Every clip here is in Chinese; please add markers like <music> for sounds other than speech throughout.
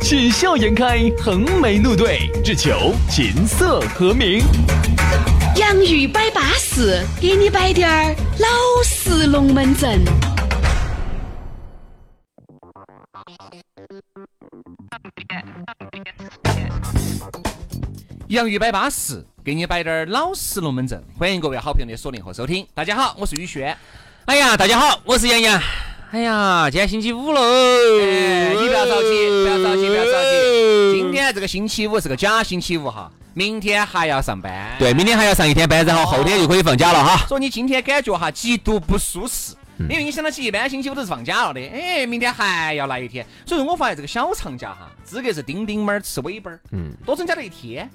喜笑颜开，横眉怒对，只求琴瑟和鸣。洋芋摆巴士，给你摆点儿老式龙门阵。洋芋摆巴士，给你摆点儿老式龙门阵。欢迎各位好朋友的锁定和收听。大家好，我是宇轩。哎呀，大家好，我是杨洋。哎呀，今天星期五喽！哎，你不要着急，不要着急，不要着急。今天这个星期五是个假星期五哈，明天还要上班。对，明天还要上一天班，然后后天就可以放假了哈。所以你今天感觉哈极度不舒适，因为你想到起一般星期五都是放假了的，哎，明天还要来一天。所以说我发现这个小长假哈，资格是丁丁猫儿吃尾巴儿，嗯，多增加了一天。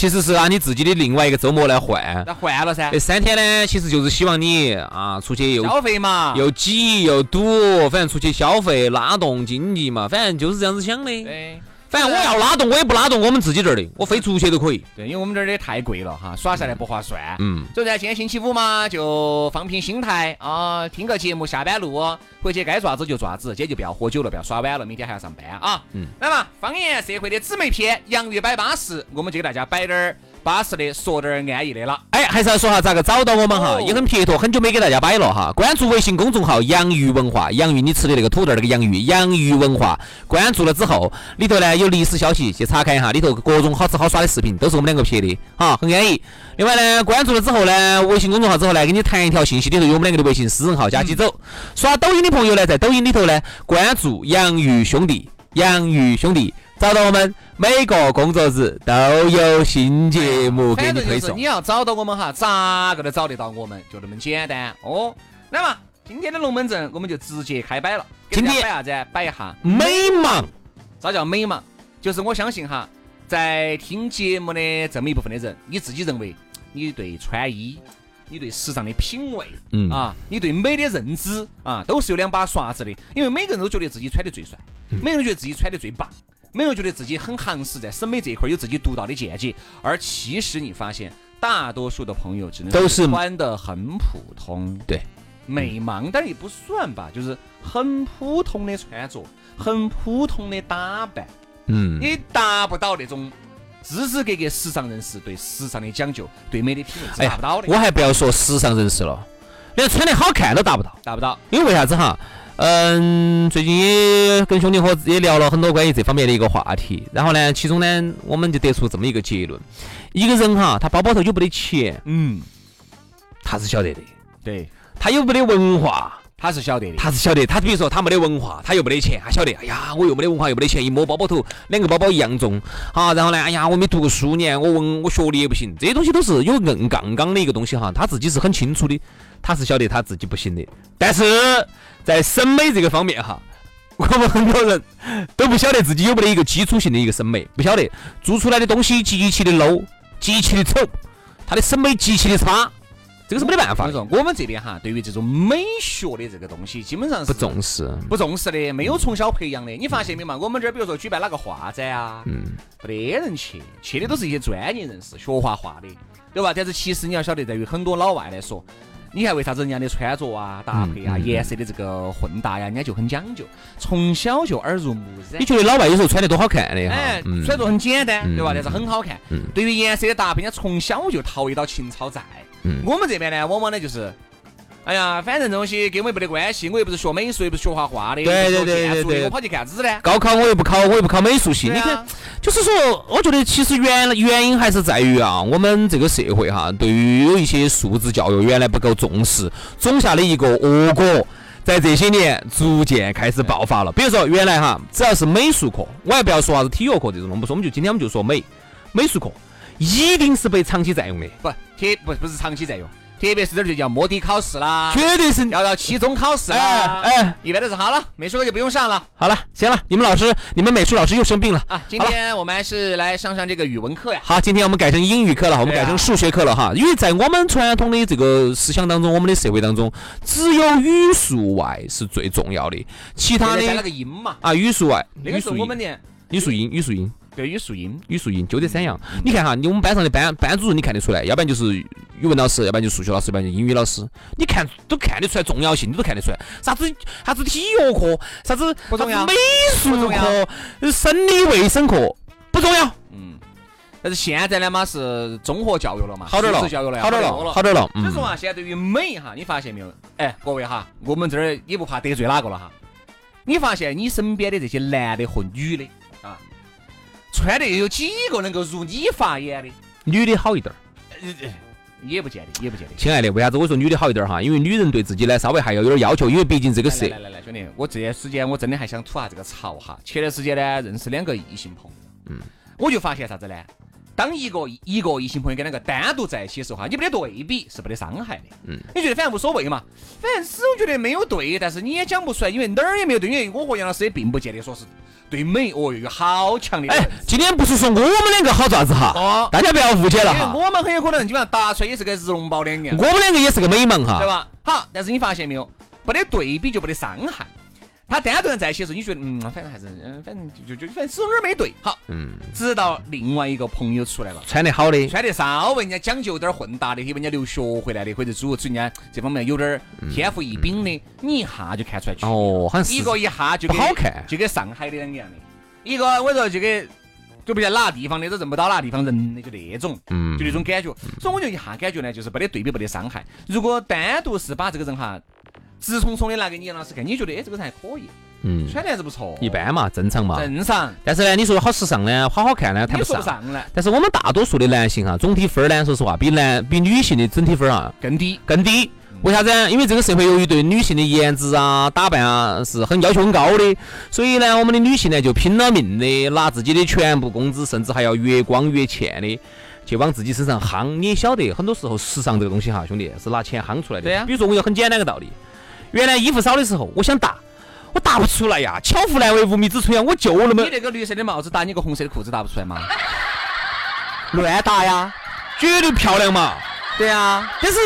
其实是按你自己的另外一个周末来换，那换了噻。这三天呢，其实就是希望你啊出去又消费嘛，又挤又堵，反正出去消费拉动经济嘛，反正就是这样子想的。对。反正我要拉动，我也不拉动我们自己这儿的，我飞出去都可以。对，因为我们这儿的太贵了哈，耍下来不划算。嗯。所以呢，今天星期五嘛，就放平心态啊，听个节目，下班路回去该爪子就爪子，今天就不要喝酒了，不要耍晚了，明天还要上班啊。嗯。来嘛，方言社会的姊妹篇，洋芋摆巴适，我们就给大家摆点儿。巴适的，说点安逸的了。哎，还是要说下咋个找到我们哈，也很撇脱，很久没给大家摆了哈。关注微信公众号“洋芋文化”，洋芋你吃的那个土豆那个洋芋，洋芋文化。关注了之后，里头呢有历史消息，去查看一下，里头各种好吃好耍的视频，都是我们两个拍的，哈，很安逸。另外呢，关注了之后呢，微信公众号之后呢，给你弹一条信息，里头有我们两个的微信私人号，加起走。刷抖音的朋友呢，在抖音里头呢，关注“洋芋兄弟”，洋芋兄弟。找到我们，每个工作日都有新节目给你推送。你要找到我们哈，咋个都找得到我们，就那么简单哦。那么今天的龙门阵我们就直接开摆了。今天摆啥子？摆一下美盲。啥叫美盲？就是我相信哈，在听节目的这么一部分的人，你自己认为你对穿衣、你对时尚的品味，嗯啊，你对美的认知啊，都是有两把刷子的。因为每个人都觉得自己穿的最帅，每个人觉得自己穿的最棒。没有觉得自己很行实，在审美这一块有自己独到的见解，而其实你发现，大多数的朋友只能都是穿的很普通，对，美盲但也不算吧，就是很普通的穿着，很普通的打扮，嗯，你达不到那种支支格格时尚人士对时尚的讲究，对美的品味，达不到的。我还不要说时尚人士了，连穿得好看都达不到，达不到，因为为啥子哈？嗯，最近也跟兄弟伙也聊了很多关于这方面的一个话题，然后呢，其中呢，我们就得出这么一个结论：一个人哈，他包包头有没得钱，嗯，他是晓得的；对。他有没得文化，他是晓得的；他是晓得。他比如说他没得文化，他又没得钱，他晓得。哎呀，我又没得文化，又没得钱，一摸包包头，两个包包一样重，好，然后呢，哎呀，我没读过书呢，我文我学历也不行，这些东西都是有硬杠杠的一个东西哈，他自己是很清楚的，他是晓得他自己不行的，但是。在审美这个方面哈，<laughs> 我们很多人都不晓得自己有没得一个基础性的一个审美，不晓得做出来的东西极其的 low，极其的丑，他的审美极其的差，这个是没得办法。说我们这边哈，对于这种美学的这个东西，基本上是不重视，不重视的，没有从小培养的。你发现没嘛？我们这儿比如说举办哪个画展啊，嗯，没得人去，去的都是一些专业人士学画画的，对吧？但是其实你要晓得，在于很多老外来说。你看为啥子人家的穿着啊、搭配啊、颜色的这个混搭呀，人家就很讲究，从小就耳濡目染。你觉得老外有时候穿的多好看的哈？哎，穿着很简单，对吧？但是很好看。对于颜色的搭配，人家从小就陶冶到情操在。我们这边呢，往往呢就是。哎呀，反正东西跟我也没得关系，我又不是学美术，又不是学画画的，对对对对对，我跑去干子呢？高考我又不考，我又不考美术系。你看，就是说，我觉得其实原原因还是在于啊，我们这个社会哈，对于有一些素质教育原来不够重视，种下的一个恶果，在这些年逐渐开始爆发了。比如说，原来哈，只要是美术课，我还不要说啥子体育课这种，不说，我们就今天我们就说美美术课，一定是被长期占用的，不，特不不是长期占用。特别是这儿就叫摸底考试啦，绝对是要到期中考试啦。哎哎，一般都是好了，美术课就不用上了好了，行了，你们老师，你们美术老师又生病了啊。今天我们还是来上上这个语文课呀。好，今天我们改成英语课了，我们改成数学课了哈。因为在我们传统的这个思想当中，我们的社会当中，只有语数外是最重要的，其他的个音嘛，啊语数外，那个时候语数英，我们的语数英，语数英。对语数英，语数英就这三样。你看哈，你我们班上的班班主任，你看得出来，要不然就是语文老师，要不然就是数学老师，要不然就英语老师。你看都看得出来重要性，你都看得出来。啥子啥子体育课，啥子不重要啥子美术重课，呃生理卫生课不重要。嗯，但是现在呢嘛是综合教育了嘛，好点了素质教育了，好点多了，好点了。嗯所以说，啊，现在对于美哈，你发现没有？哎，各位哈，我们这儿也不怕得罪哪个了哈。你发现你身边的这些男的和女的啊，穿的又有几个能够如你法眼的？女的好一点儿。也不见得，也不见得。亲爱的，为啥子我说女的好一点儿哈？因为女人对自己呢稍微还要有点要求，因为毕竟这个事来来来来，兄弟，我这段时间我真的还想吐下这个槽哈。前段时间呢，认识两个异性朋友，嗯，我就发现啥子呢？当一个一个异性朋友跟两个单独在一起的时候哈，你没得对比是没得伤害的，嗯，你觉得反正无所谓嘛，反正始终觉得没有对，但是你也讲不出来，因为哪儿也没有对，因为我和杨老师也并不见得说是对美哦有好强烈的哎，今天不是说我们两个好爪子哈，哦大家不要误解了因为哈。我们很有可能基本上答出来也是个日龙宝两个，我们两个也是个美盲哈对。吧？好，但是你发现没有，没得对比就没得伤害。他单独人在一起的时候，你觉得嗯，反正还是嗯，反正就就就反正始终哪儿没对。好，嗯，直到另外一个朋友出来了。穿得好的，穿得稍微人家讲究点儿混搭的，因为人家留学回来的，或者诸如此人家这方面有点儿天赋异禀的，你一下就看出来区别。哦，好像是一个一下就不好看就跟上海的两个样的。一个我说就跟就不晓得哪个地方的都认不到哪个地方人的，就那种，嗯就那种感觉。所以我就一下感觉呢，就是没得对比，没得伤害。如果单独是把这个人哈直冲冲的拿给你杨老师看，你觉得哎这个人还可以，嗯，穿的还是不错，一般嘛，正常嘛。正常，但是呢，你说好时尚呢，好好看呢，谈也不上。说不上来，但是我们大多数的男性哈，总体分儿呢，说实话，比男比女性的整体分儿啊更低。更低。为啥子呢？因为这个社会由于对女性的颜值啊、打扮啊是很要求很高的，所以呢，我们的女性呢就拼了命的拿自己的全部工资，甚至还要越光越欠的。去往自己身上夯，你也晓得，很多时候时尚这个东西哈，兄弟是拿钱夯出来的。对呀比如说，我有很简单的道理，原来衣服少的时候，我想搭，我搭不出来呀。巧妇难为无米之炊啊，我就那么你那个绿色的帽子搭你个红色的裤子搭不出来吗？乱搭呀，绝对漂亮嘛。对啊，但是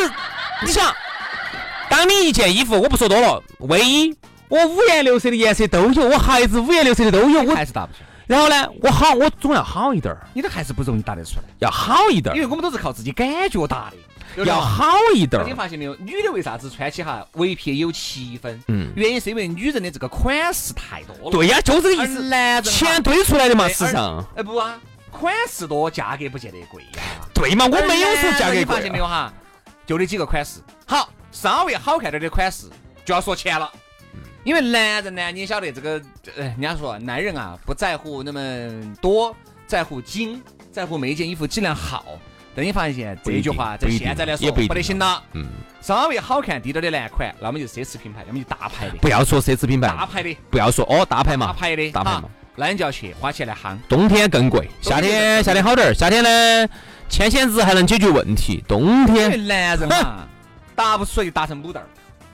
你想，当你一件衣服，我不说多了，卫衣，我五颜六色的颜色都有，我鞋子五颜六色的都有，我还是搭不出来，然后呢，我好，我总要好一点儿，你都还是不容易搭得出来，要好一点儿，因为我们都是靠自己感觉搭的。要好一点你儿。发现没有？女的为啥子穿起哈围皮有七分？嗯原因是因为女人的这个款式太多了。对呀，就这个意而思。男人钱堆出来的嘛，时尚。哎不啊，款式多，价格不见得贵呀。对嘛，我没有说价格贵你发现没有哈？就那几个款式，好，稍微好看点的款式就要说钱了。因为男人呢，你晓得这个，呃，人家说男人啊不在乎那么多，在乎精，在乎每一件衣服质量好。但你发现这句话在现在来说也不不得行了。嗯，稍微好看低点儿的男款，那么就奢侈品牌，要么就大牌的，不要说奢侈品牌，大牌的，不要说哦，大牌嘛，大牌的，大牌嘛。那你就要去花钱来夯。冬天更贵，夏天夏天好点儿，夏天呢，千鲜值还能解决问题，冬天，男人嘛，<laughs> 打不出来就打成母蛋儿，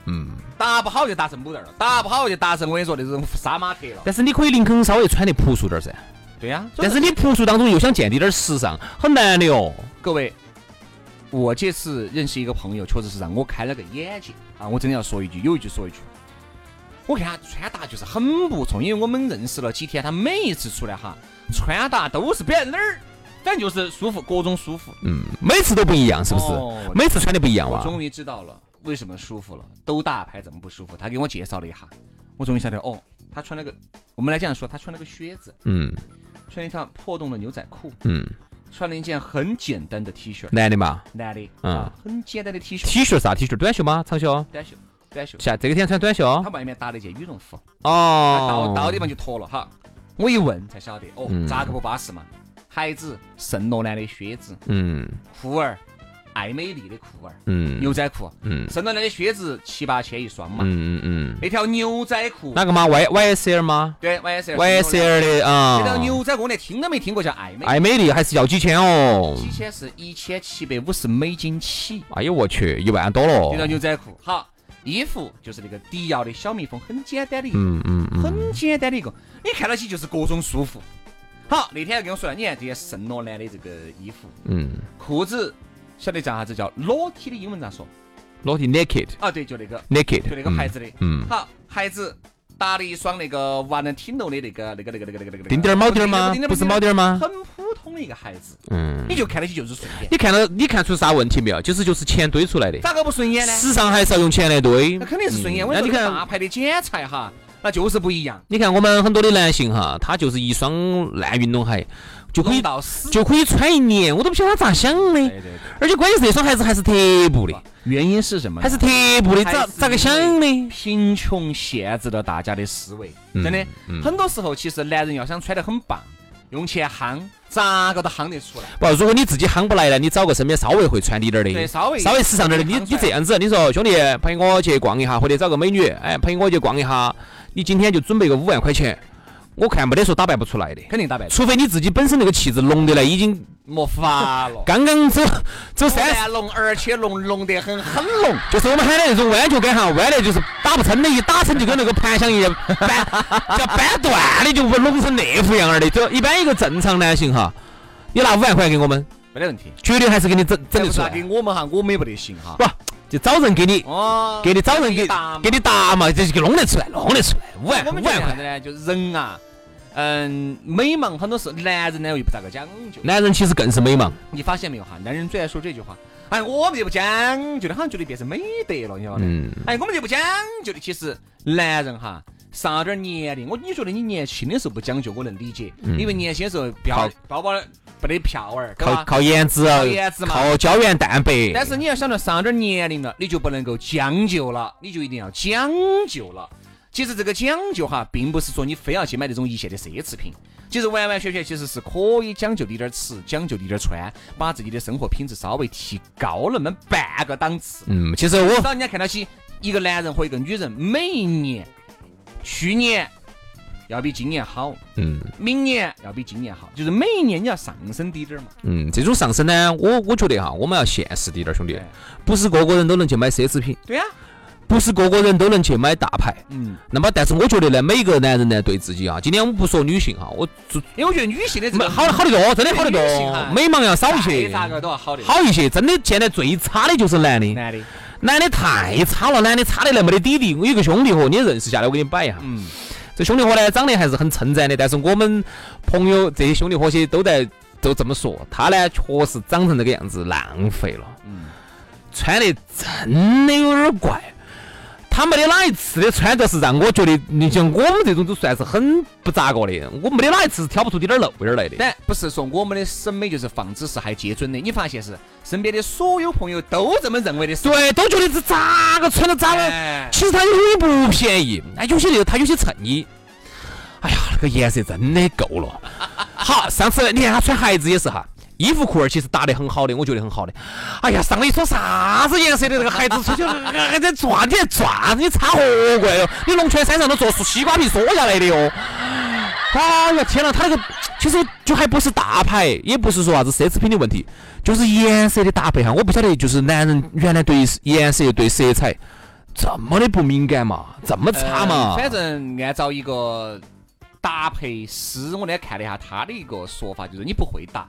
嗯。打不好就打成母蛋儿了，搭不好就打成我跟你说那种杀马特了。但是你可以宁肯稍微穿得朴素点儿噻，对呀、但是你朴素当中又想见滴点儿时尚，很难的哦。各位，我这次认识一个朋友，确实是让我开了个眼界啊！我真的要说一句，有一句说一句。我看他穿搭就是很不错，因为我们认识了几天，他每一次出来哈，穿搭都是不晓得哪儿，反正就是舒服，各种舒服。嗯，每次都不一样，是不是？哦每次穿的不一样哇。我终于知道了为什么舒服了，都大牌怎么不舒服？他给我介绍了一下，我终于晓得哦，他穿了个，我们来这样说，他穿了个靴子，嗯穿了一条破洞的牛仔裤，嗯，穿了一件很简单的 T 恤，男的嘛男的，嗯啊，很简单的 T 恤，，T 恤啥 T 恤？短袖吗？长袖？短袖，短袖。下这个天穿短袖他？外面搭了一件羽绒服，哦到，到地方就脱了哈。我一问才晓得，哦嗯，咋个不巴适嘛？鞋子圣罗兰的靴子，嗯，裤儿爱美丽的裤儿，嗯牛仔裤，嗯圣罗兰的靴子七八千一双嘛，嗯嗯嗯，那条牛仔裤，哪个嘛？Y Y S L 吗对 YSL？Y S L 的啊那条啊，牛仔裤我连听都没听过，叫爱美，爱美丽还是要几千哦？几千是一千七百五十美金起，哎呦我去，一万多了这条了。牛仔裤，好，衣服就是那个迪奥的小蜜蜂，很简单的一个。嗯嗯嗯，很简单的一个，你看到起就是各种舒服。好，那天跟我说了，你看这些圣罗兰的这个衣服、嗯，裤子，晓得叫啥子叫裸体的英文咋说？裸体 naked 啊，对，就那个，naked，就那个牌子的。嗯，好，孩子搭了一双那个 Valentino 的那个那个那个那个那个那个丁点儿铆钉吗？不是铆钉吗？很普通的一个孩子，嗯，你就看得起就是顺眼。你看到你看出啥问题没有？就是就是钱堆出来的，咋个不顺眼呢？时尚还是要用钱来堆那。肯定是顺眼。嗯我说，那你看大牌的剪裁哈，那就是不一样，你看我们很多的男性哈，他就是一双烂运动鞋就可以到死。就可以穿一年，我都不晓得他咋想的。对对对。而且关键是那双鞋子还是特步的，原因是什么？还是特步的，咋咋个想的？贫穷限制了大家的思维，嗯真的。嗯很多时候，其实男人要想穿得很棒，用钱夯，咋个都夯得出来。不，如果你自己夯不来呢，你找个身边稍微会穿滴点儿的，对稍微稍微时尚点儿的，你你这样子，你说兄弟陪我去逛一下，或者找个美女，哎陪我去逛一下，你今天就准备个五万块钱，我看没得说打扮不出来的，肯定打扮除非你自己本身那个气质浓得来，已经没法了。刚刚走走三十。浓，而且浓浓得很，很浓。就是我们喊的那种弯脚杆哈，弯的就是打不撑的，一打撑就跟那个盘香一样，<laughs> 掰叫掰断的，就弄成那副样儿的。就一般一个正常男性哈，你拿五万块给我们，没得问题。绝对还是给你整整得出再来。给我们哈，我们也不得行哈。不，就找人给你，哦，给你找人给给你答嘛，这就给弄得出来，弄得出来。五万我五万块，呢？就是人啊，嗯，美貌很多事男人呢又不咋个讲究。男人其实更是美貌。你发现没有哈？男人最爱说这句话，哎，我们就不讲究的，好像觉得变成美德了，你晓得吗？嗯，哎，我们就不讲究的。其实男人哈，上了点儿年龄，我你觉得你年轻的时候不讲究，我能理解，因为年轻的时候标靠包包不得票儿，靠靠颜值，靠颜值嘛靠胶原蛋白。但是你要想到上了点儿年龄了，你就不能够将就了，你就一定要讲究了。其实这个讲究哈，并不是说你非要去买那种一线的奢侈品，其实完完全全其实是可以讲究滴点儿吃，讲究滴点儿穿，把自己的生活品质稍微提高那么半个档次。嗯，其实我让人家看到起一个男人和一个女人，每一年，去年要比今年好，嗯。明年要比今年好，就是每一年你要上升低点儿嘛。嗯，这种上升呢，我我觉得哈，我们要现实滴点儿，兄弟，不是个个人都能去买奢侈品，对呀、不是个个人都能去买大牌。嗯，那么，但是我觉得呢，每个男人呢，对自己啊，今天我们不说女性哈，我就因为我觉得女性的这个好好得多，真的好得女性哈多，美貌要少一些，咋个都要好的。好一些。真的，现在最差的就是男的，男的，男的太差了，男的差的那么的底底。我有个兄弟伙，你认识下来，我给你摆一下。嗯，这兄弟伙呢，长得还是很称赞的，但是我们朋友这些兄弟伙些都在都这么说，他呢确实长成这个样子，浪费了。嗯，穿的真的有点怪。他没得哪一次的穿着是让我觉得，你像我们这种都算是很不咋个的，我没得哪一次是挑不出点儿漏点儿来的。但不是说我们的审美就是放之四海皆准的，你发现是身边的所有朋友都这么认为的。对，都觉得是咋个穿的咋个？哎其实他有些不便宜，哎，有些那个它有些衬衣，哎呀，那个颜色真的够了。好，上次你看他穿鞋子也是哈，衣服裤儿其实搭得很好的，我觉得很好的。哎呀，上了一双啥子颜色的那个鞋子，出去还在转，你在转，你擦何怪哟？你龙泉山上都做西瓜皮缩下来的哟。哎呀，天呐，他那个其实就还不是大牌，也不是说啥子奢侈品的问题，就是颜色的搭配哈。我不晓得，就是男人原来对颜色、对色彩这么的不敏感嘛，这么差嘛？反正按照一个搭配师，我那天看了一下他的一个说法，就是你不会搭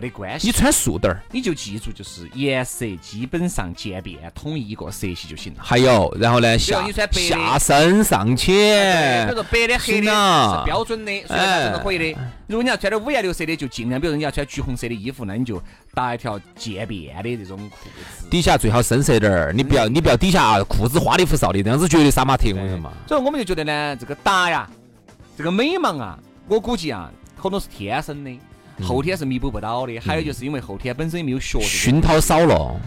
没得关系，你穿素点儿，你就记住，就是颜色基本上渐变，统一一个色系就行了。还有，然后呢，下下身上比如，说白的、黑的是标准的，所以啥子都可以的。如果你要穿点五颜六色的，就尽量，比如说你要穿橘红色的衣服，那你就搭一条渐变的这种裤子。底下最好深色点儿，你不要你不要底下啊裤子花里胡哨的，这样子绝对杀马特，我跟你说嘛。所以我们就觉得呢，这个搭呀，这个美盲啊，我估计啊，可能是天生的，后天是弥补不到的。还有就是因为后天本身也没有学这个熏陶少了，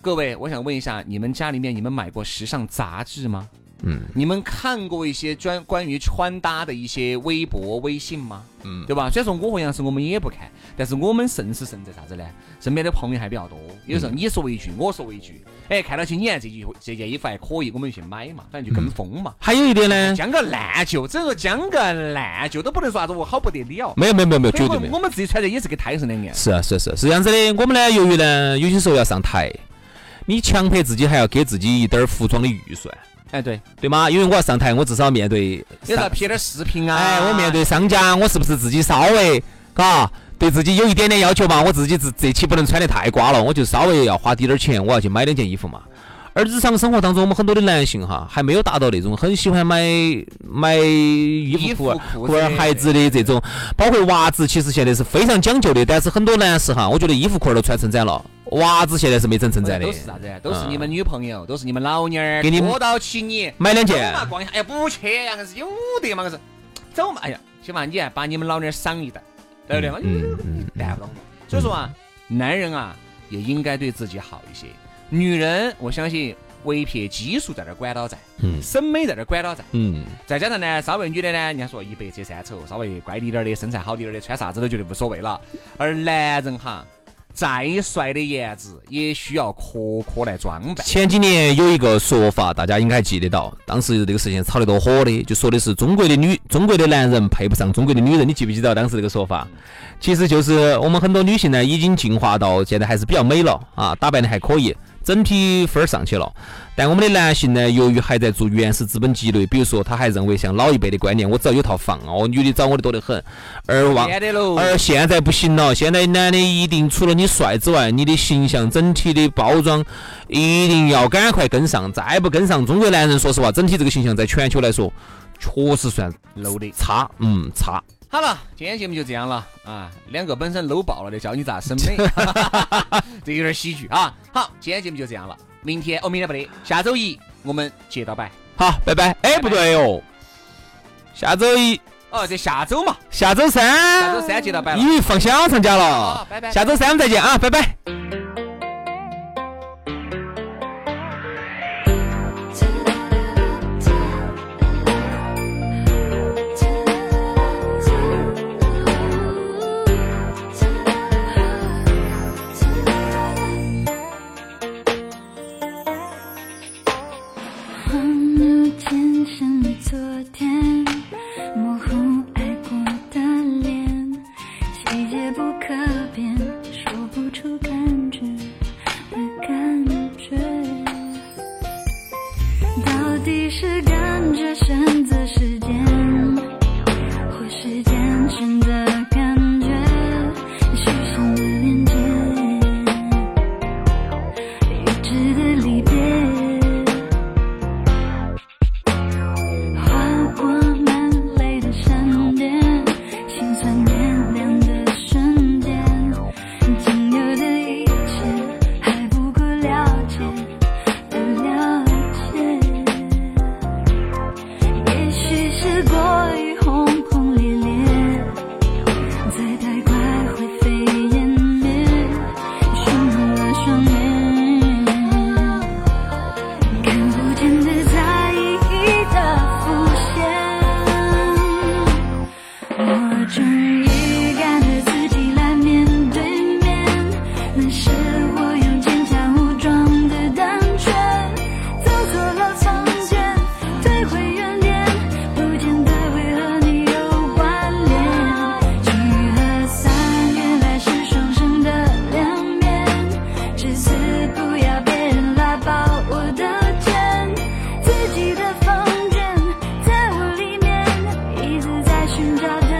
各位，我想问一下，你们家里面你们买过时尚杂志吗？嗯，你们看过一些专关于穿搭的一些微博、微信吗？嗯，对吧？虽然说我和杨师我们也不看，但是我们甚是甚在啥子呢？身边的朋友还比较多，有时候你说一句，我说一句，哎，看到起你看这句这件衣服还可以，我们就去买嘛，反正就跟风嘛。还有一点呢，将个烂就，整个将个烂旧都不能说啥子我好不得了。没有没有没有没有，绝对没有。我们自己穿的也是跟太上两样。是啊是啊是是这样子的，我们呢，由于呢，有些时候要上台。你强迫自己还要给自己一点儿服装的预算，哎，对对吗？因为我要上台，我至少面对，有要拍点视频啊。哎，我面对商家，我是不是自己稍微，嘎，对自己有一点点要求嘛？我自己这这期不能穿得太瓜了，我就稍微要花滴点儿钱，我要去买两件衣服嘛。而日常生活当中，我们很多的男性哈，还没有达到那种很喜欢买买衣服裤或者孩子的这种，包括袜子，其实现在是非常讲究的。但是很多男士哈，我觉得衣服裤儿都穿成这样了，袜子现在是没整成展的。都是啥子？都是你们女朋友，都是你们老娘儿给你摸到起你买两件嘛，逛一下。哎呀，不去呀，硬是有得嘛，硬是走嘛。哎呀，起码你还把你们老娘儿赏一顿，对不对嘛？嗯。所以说啊，男人啊，也应该对自己好一些。女人，我相信唯撇基数在那儿管到在，嗯，审美在那儿管到在，嗯，再加上呢，稍微女的呢，人家说一白遮三丑，稍微乖滴点儿的，身材好滴点儿的，穿啥子都觉得无所谓了。而男人哈，再帅的颜值也需要壳壳来装扮。前几年有一个说法，大家应该还记得到，当时这个事情炒得多火的，就说的是中国的女，中国的男人配不上中国的女人。你记不记得当时这个说法？其实就是我们很多女性呢，已经进化到现在还是比较美了啊，打扮的还可以。整体分儿上去了，但我们的男性呢，由于还在做原始资本积累，比如说他还认为像老一辈的观念，我只要有套房哦，女的找我的多得很，而忘而现在不行了，现在男的一定除了你帅之外，你的形象整体的包装一定要赶快跟上，再不跟上，中国男人说实话，整体这个形象在全球来说，确实算 low 的。差，嗯差。好了，今天节目就这样了啊！两个本身 low 爆了的，教你咋审美，<laughs> <laughs> 这有点喜剧啊！好，今天节目就这样了，明天哦，明天不得，下周一我们接到摆。好，拜拜。哎，不对哦，下周一哦，这下周嘛，下周三，下周三接到摆了，你放小长假了，拜拜。下周三我们再见啊，拜拜。到底是感觉神。全家。